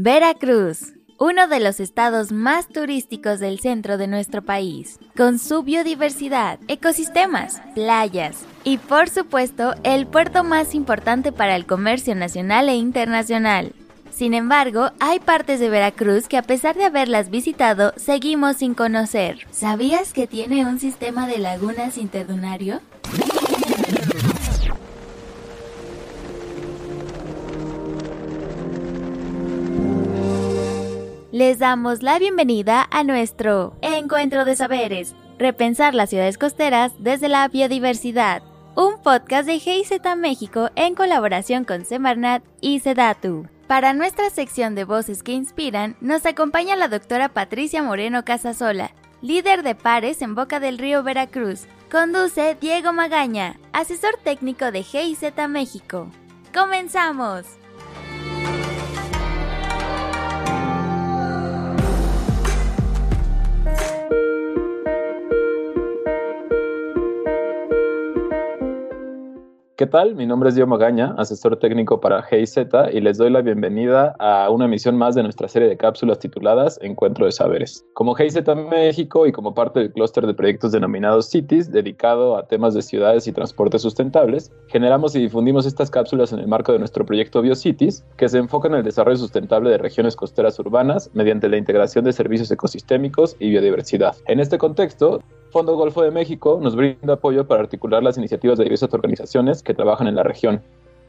Veracruz, uno de los estados más turísticos del centro de nuestro país, con su biodiversidad, ecosistemas, playas y por supuesto el puerto más importante para el comercio nacional e internacional. Sin embargo, hay partes de Veracruz que a pesar de haberlas visitado, seguimos sin conocer. ¿Sabías que tiene un sistema de lagunas interdunario? Les damos la bienvenida a nuestro Encuentro de Saberes, repensar las ciudades costeras desde la biodiversidad, un podcast de GIZ México en colaboración con Semarnat y Sedatu. Para nuestra sección de voces que inspiran, nos acompaña la doctora Patricia Moreno Casasola, líder de pares en Boca del Río Veracruz. Conduce Diego Magaña, asesor técnico de GIZ México. ¡Comenzamos! ¿Qué tal? Mi nombre es Diego Magaña, asesor técnico para GIZ y les doy la bienvenida a una emisión más de nuestra serie de cápsulas tituladas Encuentro de Saberes. Como GIZ México y como parte del clúster de proyectos denominados Cities, dedicado a temas de ciudades y transportes sustentables, generamos y difundimos estas cápsulas en el marco de nuestro proyecto BioCities, que se enfoca en el desarrollo sustentable de regiones costeras urbanas mediante la integración de servicios ecosistémicos y biodiversidad. En este contexto, Fondo Golfo de México nos brinda apoyo para articular las iniciativas de diversas organizaciones que trabajan en la región.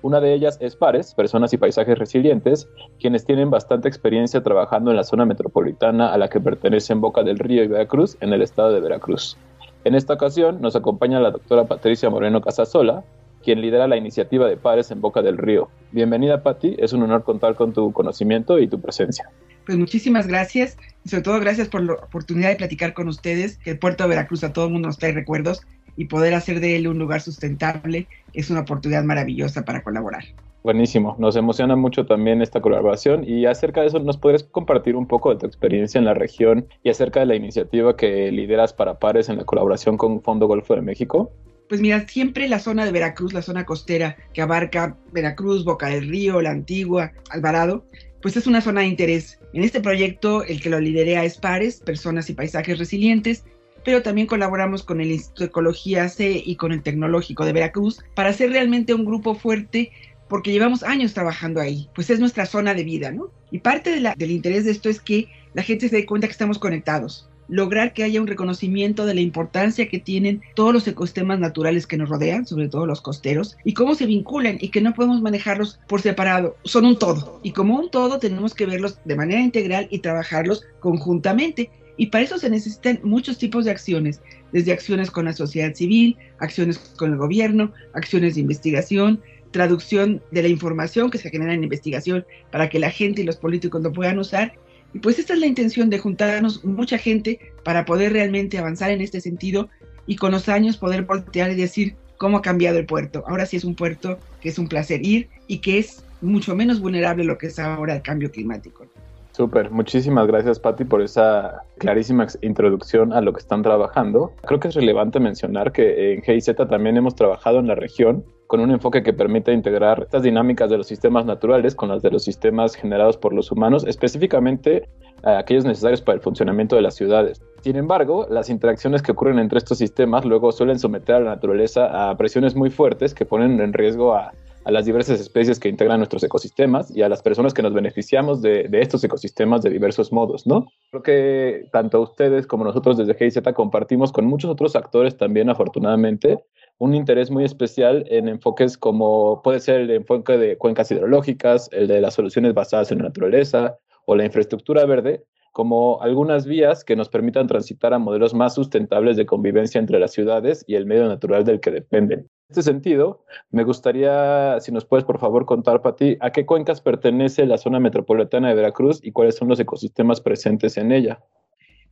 Una de ellas es PARES, Personas y Paisajes Resilientes, quienes tienen bastante experiencia trabajando en la zona metropolitana a la que pertenecen Boca del Río y Veracruz, en el estado de Veracruz. En esta ocasión nos acompaña la doctora Patricia Moreno Casasola, quien lidera la iniciativa de Pares en Boca del Río. Bienvenida, Patti, es un honor contar con tu conocimiento y tu presencia. Pues muchísimas gracias y sobre todo gracias por la oportunidad de platicar con ustedes, que el puerto de Veracruz a todo el mundo nos trae recuerdos y poder hacer de él un lugar sustentable es una oportunidad maravillosa para colaborar. Buenísimo, nos emociona mucho también esta colaboración y acerca de eso nos podrías compartir un poco de tu experiencia en la región y acerca de la iniciativa que lideras para Pares en la colaboración con Fondo Golfo de México. Pues mira, siempre la zona de Veracruz, la zona costera que abarca Veracruz, Boca del Río, La Antigua, Alvarado, pues es una zona de interés. En este proyecto el que lo liderea es PARES, Personas y Paisajes Resilientes, pero también colaboramos con el Instituto de Ecología C y con el Tecnológico de Veracruz para hacer realmente un grupo fuerte porque llevamos años trabajando ahí, pues es nuestra zona de vida, ¿no? Y parte del interés de esto es que la gente se dé cuenta que estamos conectados, lograr que haya un reconocimiento de la importancia que tienen todos los ecosistemas naturales que nos rodean, sobre todo los costeros, y cómo se vinculan y que no podemos manejarlos por separado, son un todo. Y como un todo tenemos que verlos de manera integral y trabajarlos conjuntamente. Y para eso se necesitan muchos tipos de acciones, desde acciones con la sociedad civil, acciones con el gobierno, acciones de investigación, traducción de la información que se genera en investigación para que la gente y los políticos lo puedan usar y pues esta es la intención de juntarnos mucha gente para poder realmente avanzar en este sentido y con los años poder voltear y decir cómo ha cambiado el puerto. Ahora sí es un puerto que es un placer ir y que es mucho menos vulnerable lo que es ahora el cambio climático. Súper, muchísimas gracias Patti por esa clarísima introducción a lo que están trabajando. Creo que es relevante mencionar que en GIZ también hemos trabajado en la región con un enfoque que permite integrar estas dinámicas de los sistemas naturales con las de los sistemas generados por los humanos, específicamente eh, aquellos necesarios para el funcionamiento de las ciudades. Sin embargo, las interacciones que ocurren entre estos sistemas luego suelen someter a la naturaleza a presiones muy fuertes que ponen en riesgo a, las diversas especies que integran nuestros ecosistemas y a las personas que nos beneficiamos de, estos ecosistemas de diversos modos, ¿no? Creo que tanto ustedes como nosotros desde GIZ compartimos con muchos otros actores también, afortunadamente, un interés muy especial en enfoques como puede ser el enfoque de cuencas hidrológicas, el de las soluciones basadas en la naturaleza o la infraestructura verde, como algunas vías que nos permitan transitar a modelos más sustentables de convivencia entre las ciudades y el medio natural del que dependen. En este sentido, me gustaría, si nos puedes por favor contar, Pati, a qué cuencas pertenece la zona metropolitana de Veracruz y cuáles son los ecosistemas presentes en ella.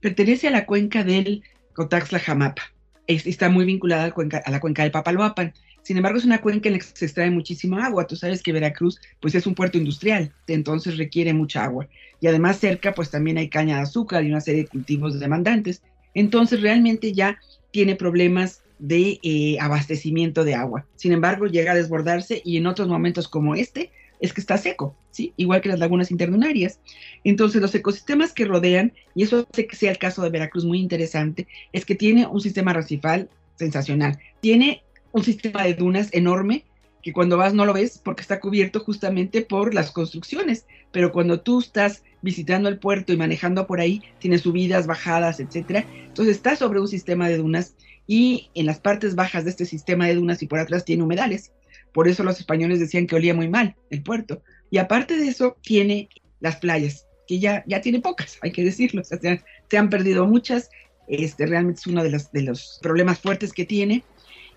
Pertenece a la cuenca del Cotaxla-Jamapa está muy vinculada a la, cuenca, a del Papaloapan. Sin embargo, es una cuenca en la que se extrae muchísima agua. Tú sabes que Veracruz, pues es un puerto industrial, entonces requiere mucha agua. Y además cerca, pues también hay caña de azúcar y una serie de cultivos demandantes. Entonces realmente ya tiene problemas de eh, abastecimiento de agua. Sin embargo, llega a desbordarse y en otros momentos como este, es que está seco, ¿sí? Igual que las lagunas interdunarias. Entonces, los ecosistemas que rodean, y eso hace que sea el caso de Veracruz muy interesante, es que tiene un sistema arrecifal sensacional. Tiene un sistema de dunas enorme que cuando vas no lo ves porque está cubierto justamente por las construcciones, pero cuando tú estás visitando el puerto y manejando por ahí, tiene subidas, bajadas, etcétera. Entonces está sobre un sistema de dunas y en las partes bajas de este sistema de dunas y por atrás tiene humedales. Por eso los españoles decían que olía muy mal el puerto. Y aparte de eso, tiene las playas, que ya, ya tiene pocas, hay que decirlo. se, han, perdido muchas. Este, realmente es uno de los, problemas fuertes que tiene.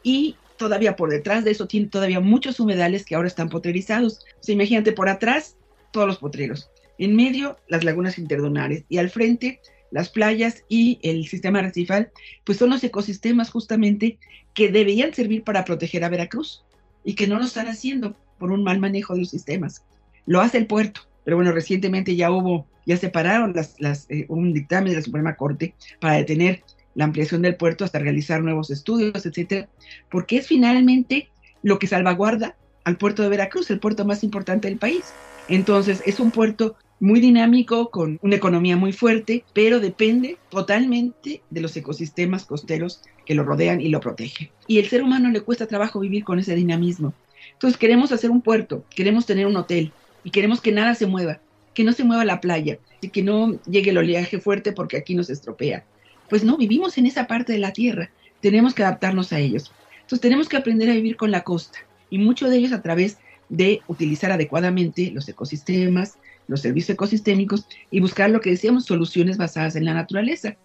Y todavía por detrás de eso tiene todavía muchos humedales que ahora están potrerizados. O sea, imagínate, por atrás todos los potreros, en medio las lagunas interdunares y al frente las playas y el sistema arrecifal, pues son los ecosistemas justamente que deberían servir para proteger a Veracruz y que no lo están haciendo por un mal manejo de los sistemas. Lo hace el puerto, pero bueno, recientemente ya hubo, ya separaron las, eh, un dictamen de la Suprema Corte para detener la ampliación del puerto hasta realizar nuevos estudios, etcétera, porque es finalmente lo que salvaguarda al puerto de Veracruz, el puerto más importante del país. Entonces, es un puerto muy dinámico, con una economía muy fuerte, pero depende totalmente de los ecosistemas costeros que lo rodean y lo protegen. Y el ser humano le cuesta trabajo vivir con ese dinamismo. Entonces queremos hacer un puerto, queremos tener un hotel y queremos que nada se mueva, que no se mueva la playa y que no llegue el oleaje fuerte porque aquí nos estropea. Pues no, vivimos en esa parte de la tierra, tenemos que adaptarnos a ellos. Entonces tenemos que aprender a vivir con la costa y mucho de ellos a través de utilizar adecuadamente los ecosistemas, los servicios ecosistémicos y buscar lo que decíamos, soluciones basadas en la naturaleza.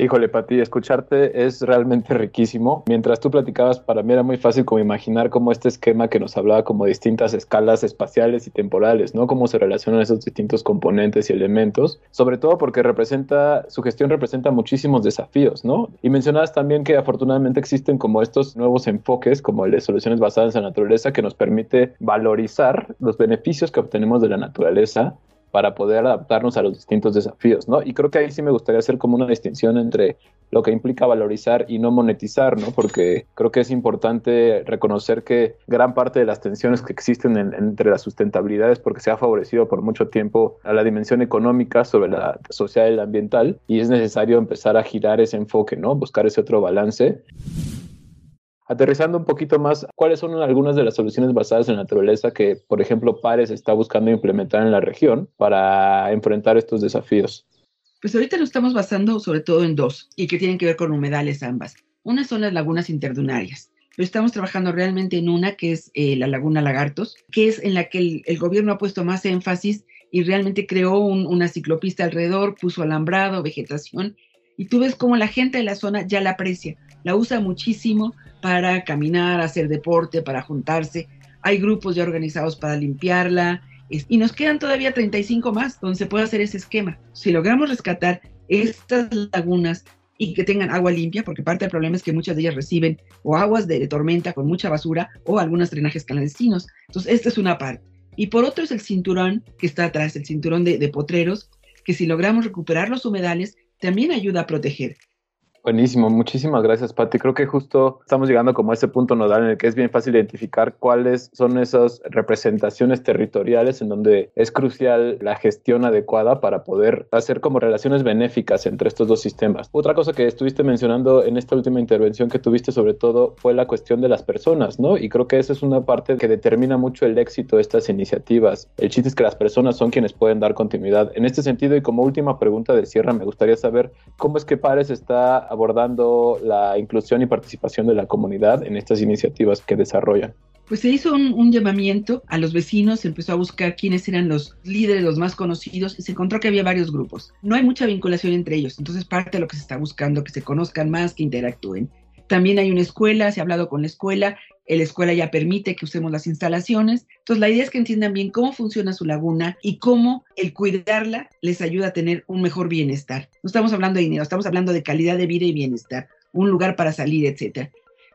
Híjole, Pati, escucharte es realmente riquísimo. Mientras tú platicabas, para mí era muy fácil como imaginar cómo este esquema que nos hablaba como distintas escalas espaciales y temporales, ¿no? Cómo se relacionan esos distintos componentes y elementos, sobre todo porque representa, su gestión representa muchísimos desafíos, ¿no? Y mencionabas también que afortunadamente existen como estos nuevos enfoques, como el de soluciones basadas en la naturaleza, que nos permite valorizar los beneficios que obtenemos de la naturaleza para poder adaptarnos a los distintos desafíos, ¿no? Y creo que ahí sí me gustaría hacer como una distinción entre lo que implica valorizar y no monetizar, ¿no? Porque creo que es importante reconocer que gran parte de las tensiones que existen entre las sustentabilidades, porque se ha favorecido por mucho tiempo a la dimensión económica sobre la social y la ambiental, y es necesario empezar a girar ese enfoque, ¿no? Buscar ese otro balance. Aterrizando un poquito más, ¿cuáles son algunas de las soluciones basadas en la naturaleza que, por ejemplo, Pares está buscando implementar en la región para enfrentar estos desafíos? Pues ahorita lo estamos basando sobre todo en dos y que tienen que ver con humedales ambas. Una son las lagunas interdunarias. Pero estamos trabajando realmente en una que es eh, la laguna Lagartos, que es en la que el, gobierno ha puesto más énfasis y realmente creó una ciclopista alrededor, puso alambrado, vegetación, y tú ves cómo la gente de la zona ya la aprecia, la usa muchísimo para caminar, hacer deporte, para juntarse. Hay grupos ya organizados para limpiarla. Y nos quedan todavía 35 más donde se puede hacer ese esquema. Si logramos rescatar estas lagunas y que tengan agua limpia, porque parte del problema es que muchas de ellas reciben o aguas de, tormenta con mucha basura o algunos drenajes clandestinos. Entonces, esta es una parte. Y por otro es el cinturón que está atrás, el cinturón de potreros, que si logramos recuperar los humedales, también ayuda a proteger. Buenísimo, muchísimas gracias, Pati. Creo que justo estamos llegando como a ese punto nodal en el que es bien fácil identificar cuáles son esas representaciones territoriales en donde es crucial la gestión adecuada para poder hacer como relaciones benéficas entre estos dos sistemas. Otra cosa que estuviste mencionando en esta última intervención que tuviste sobre todo fue la cuestión de las personas, ¿no? Y creo que esa es una parte que determina mucho el éxito de estas iniciativas. El chiste es que las personas son quienes pueden dar continuidad. En este sentido y como última pregunta de cierre, me gustaría saber cómo es que Pares está abordando la inclusión y participación de la comunidad en estas iniciativas que desarrollan? Pues se hizo un, llamamiento a los vecinos, se empezó a buscar quiénes eran los líderes, los más conocidos, y se encontró que había varios grupos. No hay mucha vinculación entre ellos, entonces parte de lo que se está buscando, que se conozcan más, que interactúen. También hay una escuela, se ha hablado con la escuela, la escuela ya permite que usemos las instalaciones. Entonces, la idea es que entiendan bien cómo funciona su laguna y cómo el cuidarla les ayuda a tener un mejor bienestar. No estamos hablando de dinero, estamos hablando de calidad de vida y bienestar, un lugar para salir, etc.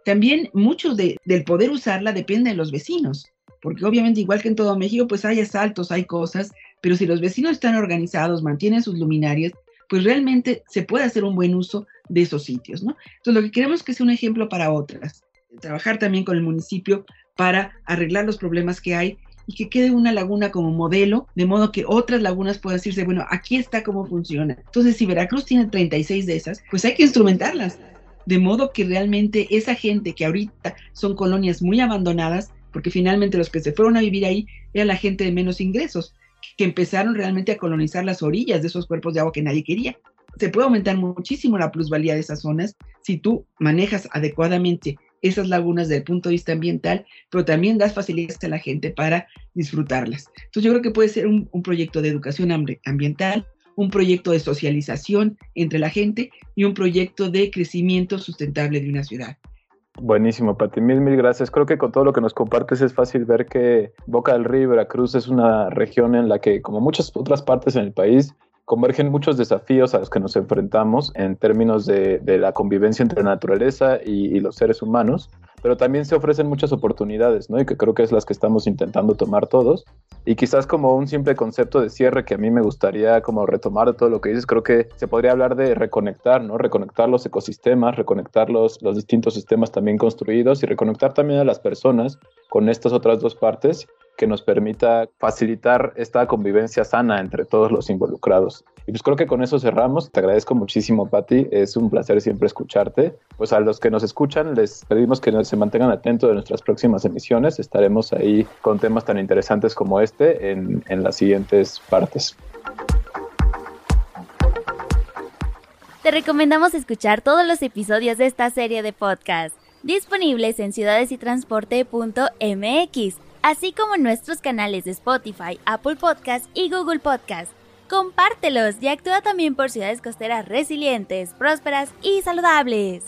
También mucho del poder usarla depende de los vecinos, porque obviamente igual que en todo México, pues hay asaltos, hay cosas, pero si los vecinos están organizados, mantienen sus luminarias, pues realmente se puede hacer un buen uso de esos sitios, ¿no? Entonces, lo que queremos que sea un ejemplo para otras trabajar también con el municipio para arreglar los problemas que hay y que quede una laguna como modelo, de modo que otras lagunas puedan decirse, bueno, aquí está cómo funciona. Entonces, si Veracruz tiene 36 de esas, pues hay que instrumentarlas. De modo que realmente esa gente que ahorita son colonias muy abandonadas, porque finalmente los que se fueron a vivir ahí eran la gente de menos ingresos, que empezaron realmente a colonizar las orillas de esos cuerpos de agua que nadie quería. Se puede aumentar muchísimo la plusvalía de esas zonas si tú manejas adecuadamente esas lagunas desde el punto de vista ambiental, pero también das facilidades a la gente para disfrutarlas. Entonces yo creo que puede ser un, proyecto de educación ambiental, un proyecto de socialización entre la gente y un proyecto de crecimiento sustentable de una ciudad. Buenísimo, Pati. Mil, mil gracias. Creo que con todo lo que nos compartes es fácil ver que Boca del Río Veracruz es una región en la que, como muchas otras partes en el país, convergen muchos desafíos a los que nos enfrentamos en términos de, la convivencia entre la naturaleza y, los seres humanos, pero también se ofrecen muchas oportunidades, ¿no? Y que creo que es las que estamos intentando tomar todos. Y quizás como un simple concepto de cierre que a mí me gustaría como retomar de todo lo que dices, creo que se podría hablar de reconectar, ¿no? Reconectar los ecosistemas, reconectar los, los distintos sistemas también construidos y reconectar también a las personas con estas otras dos partes que nos permita facilitar esta convivencia sana entre todos los involucrados. Y pues creo que con eso cerramos. Te agradezco muchísimo, Patti. Es un placer siempre escucharte. Pues a los que nos escuchan les pedimos que se mantengan atentos de nuestras próximas emisiones. Estaremos ahí con temas tan interesantes como este en, en las siguientes partes. Te recomendamos escuchar todos los episodios de esta serie de podcast, disponibles en ciudadesytransporte.mx así como en nuestros canales de Spotify, Apple Podcast y Google Podcast. Compártelos y actúa también por ciudades costeras resilientes, prósperas y saludables.